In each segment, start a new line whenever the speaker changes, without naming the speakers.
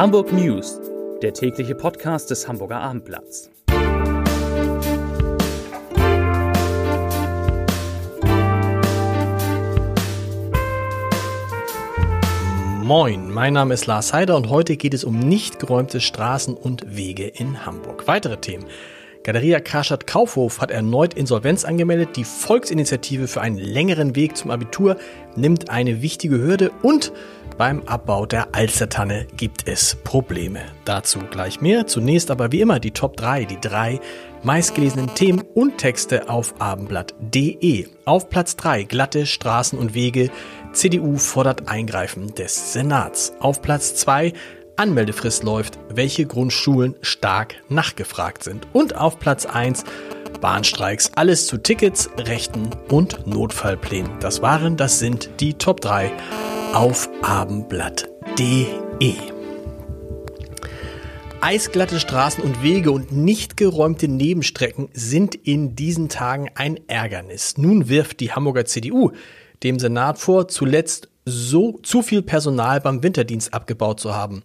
Hamburg News, der tägliche Podcast des Hamburger Abendblatts.
Moin, mein Name ist Lars Heider und heute geht es um nicht geräumte Straßen und Wege in Hamburg. Weitere Themen. Galeria Karstadt Kaufhof hat erneut Insolvenz angemeldet. Die Volksinitiative für einen längeren Weg zum Abitur nimmt eine wichtige Hürde und beim Abbau der Alstertanne gibt es Probleme. Dazu gleich mehr. Zunächst aber wie immer die Top 3, die drei meistgelesenen Themen und Texte auf abendblatt.de. Auf Platz 3 glatte Straßen und Wege. CDU fordert Eingreifen des Senats. Auf Platz 2 Anmeldefrist läuft, welche Grundschulen stark nachgefragt sind. Und auf Platz 1 Bahnstreiks, alles zu Tickets, Rechten und Notfallplänen. Das waren, das sind die Top 3 auf abendblatt.de. Eisglatte Straßen und Wege und nicht geräumte Nebenstrecken sind in diesen Tagen ein Ärgernis. Nun wirft die Hamburger CDU dem Senat vor, zuletzt so zu viel Personal beim Winterdienst abgebaut zu haben.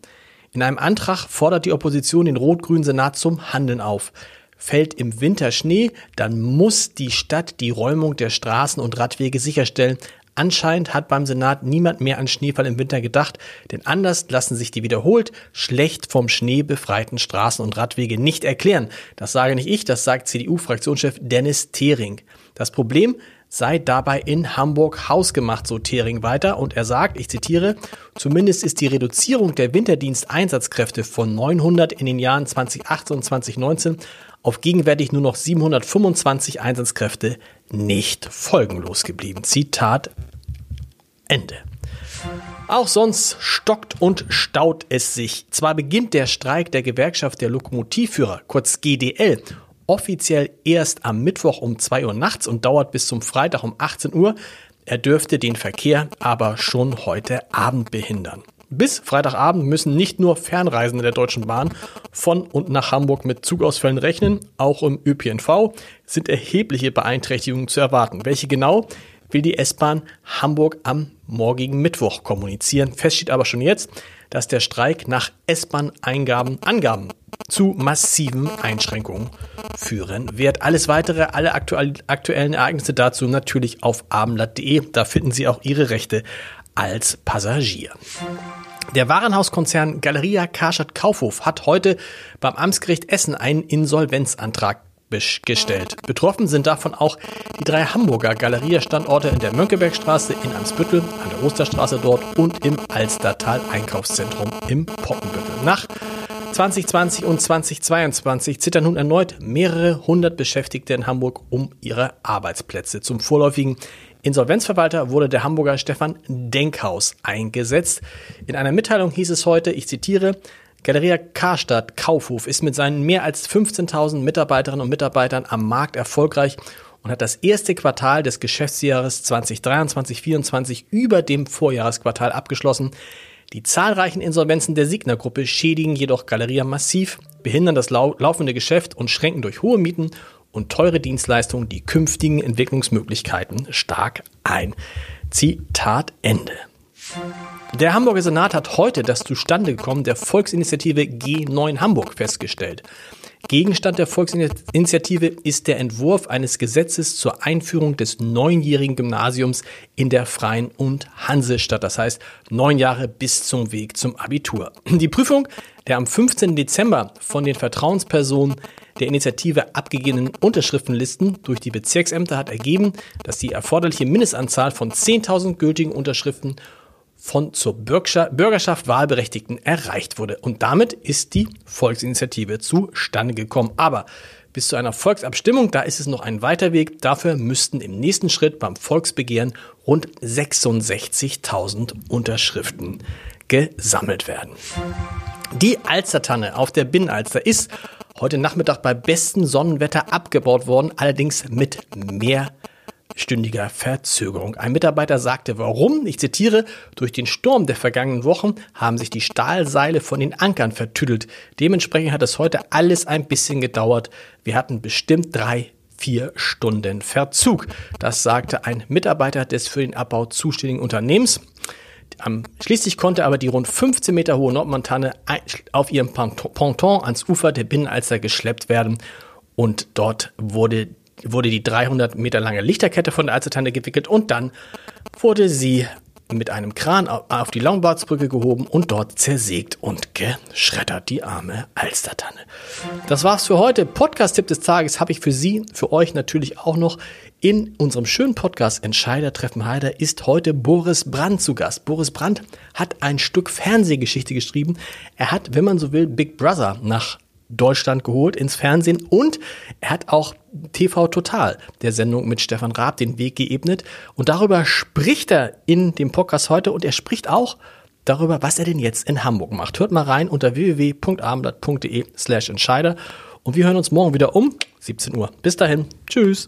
In einem Antrag fordert die Opposition den rot-grünen Senat zum Handeln auf. Fällt im Winter Schnee, dann muss die Stadt die Räumung der Straßen und Radwege sicherstellen. Anscheinend hat beim Senat niemand mehr an Schneefall im Winter gedacht, denn anders lassen sich die wiederholt schlecht vom Schnee befreiten Straßen und Radwege nicht erklären. Das sage nicht ich, das sagt CDU-Fraktionschef Dennis Thering. Das Problem, sei dabei in Hamburg hausgemacht, so Thering weiter. Und er sagt, ich zitiere, zumindest ist die Reduzierung der Winterdiensteinsatzkräfte von 900 in den Jahren 2018 und 2019 auf gegenwärtig nur noch 725 Einsatzkräfte nicht folgenlos geblieben. Zitat Ende. Auch sonst stockt und staut es sich. Zwar beginnt der Streik der Gewerkschaft der Lokomotivführer, kurz GDL, offiziell erst am Mittwoch um 2 Uhr nachts und dauert bis zum Freitag um 18 Uhr. Er dürfte den Verkehr aber schon heute Abend behindern. Bis Freitagabend müssen nicht nur Fernreisende der Deutschen Bahn von und nach Hamburg mit Zugausfällen rechnen, auch im ÖPNV sind erhebliche Beeinträchtigungen zu erwarten. Welche genau, will die S-Bahn Hamburg am morgigen Mittwoch kommunizieren. Fest steht aber schon jetzt, dass der Streik nach S-Bahn-Eingaben, Angaben zu massiven Einschränkungen führen wird. Alles weitere, alle aktuell, aktuellen Ereignisse dazu natürlich auf abendblatt.de. Da finden Sie auch Ihre Rechte als Passagier. Der Warenhauskonzern Galeria Karstadt Kaufhof hat heute beim Amtsgericht Essen einen Insolvenzantrag gestellt. Betroffen sind davon auch die drei Hamburger Galeria-Standorte in der Mönckebergstraße, in Amsbüttel, an der Osterstraße dort und im Alstertal Einkaufszentrum im Poppenbüttel. Nach 2020 und 2022 zittern nun erneut mehrere hundert Beschäftigte in Hamburg um ihre Arbeitsplätze. Zum vorläufigen Insolvenzverwalter wurde der Hamburger Stefan Denkhaus eingesetzt. In einer Mitteilung hieß es heute, ich zitiere, Galeria Karstadt Kaufhof ist mit seinen mehr als 15.000 Mitarbeiterinnen und Mitarbeitern am Markt erfolgreich und hat das erste Quartal des Geschäftsjahres 2023-24 über dem Vorjahresquartal abgeschlossen. Die zahlreichen Insolvenzen der Signer-Gruppe schädigen jedoch Galeria massiv, behindern das lau laufende Geschäft und schränken durch hohe Mieten und teure Dienstleistungen die künftigen Entwicklungsmöglichkeiten stark ein. Zitat Ende. Der Hamburger Senat hat heute das Zustandekommen der Volksinitiative G9 Hamburg festgestellt. Gegenstand der Volksinitiative ist der Entwurf eines Gesetzes zur Einführung des neunjährigen Gymnasiums in der Freien und Hansestadt. Das heißt, neun Jahre bis zum Weg zum Abitur. Die Prüfung der am 15. Dezember von den Vertrauenspersonen der Initiative abgegebenen Unterschriftenlisten durch die Bezirksämter hat ergeben, dass die erforderliche Mindestanzahl von 10.000 gültigen Unterschriften von zur Bürgerschaft Wahlberechtigten erreicht wurde. Und damit ist die Volksinitiative zustande gekommen. Aber bis zu einer Volksabstimmung, da ist es noch ein weiter Weg. Dafür müssten im nächsten Schritt beim Volksbegehren rund 66.000 Unterschriften gesammelt werden. Die Alstertanne auf der Binnenalster ist heute Nachmittag bei bestem Sonnenwetter abgebaut worden, allerdings mit mehr stündiger Verzögerung. Ein Mitarbeiter sagte, warum? Ich zitiere, durch den Sturm der vergangenen Wochen haben sich die Stahlseile von den Ankern vertüdelt. Dementsprechend hat es heute alles ein bisschen gedauert. Wir hatten bestimmt drei, vier Stunden Verzug. Das sagte ein Mitarbeiter des für den Abbau zuständigen Unternehmens. schließlich konnte aber die rund 15 Meter hohe Nordmontane auf ihrem Ponton ans Ufer der Binnenalster geschleppt werden und dort wurde, wurde die 300 Meter lange Lichterkette von der Alstertanne gewickelt und dann wurde sie mit einem Kran auf die Longboardsbrücke gehoben und dort zersägt und geschreddert, die arme Alstertanne. Das war's für heute. Podcast-Tipp des Tages habe ich für Sie, für euch natürlich auch noch. In unserem schönen Podcast Entscheider treffen Heider ist heute Boris Brandt zu Gast. Boris Brandt hat ein Stück Fernsehgeschichte geschrieben. Er hat, wenn man so will, Big Brother nach Deutschland geholt ins Fernsehen und er hat auch TV Total, der Sendung mit Stefan Raab, den Weg geebnet. Und darüber spricht er in dem Podcast heute und er spricht auch darüber, was er denn jetzt in Hamburg macht. Hört mal rein unter www.abendblatt.de slash Entscheider und wir hören uns morgen wieder um 17 Uhr. Bis dahin. Tschüss.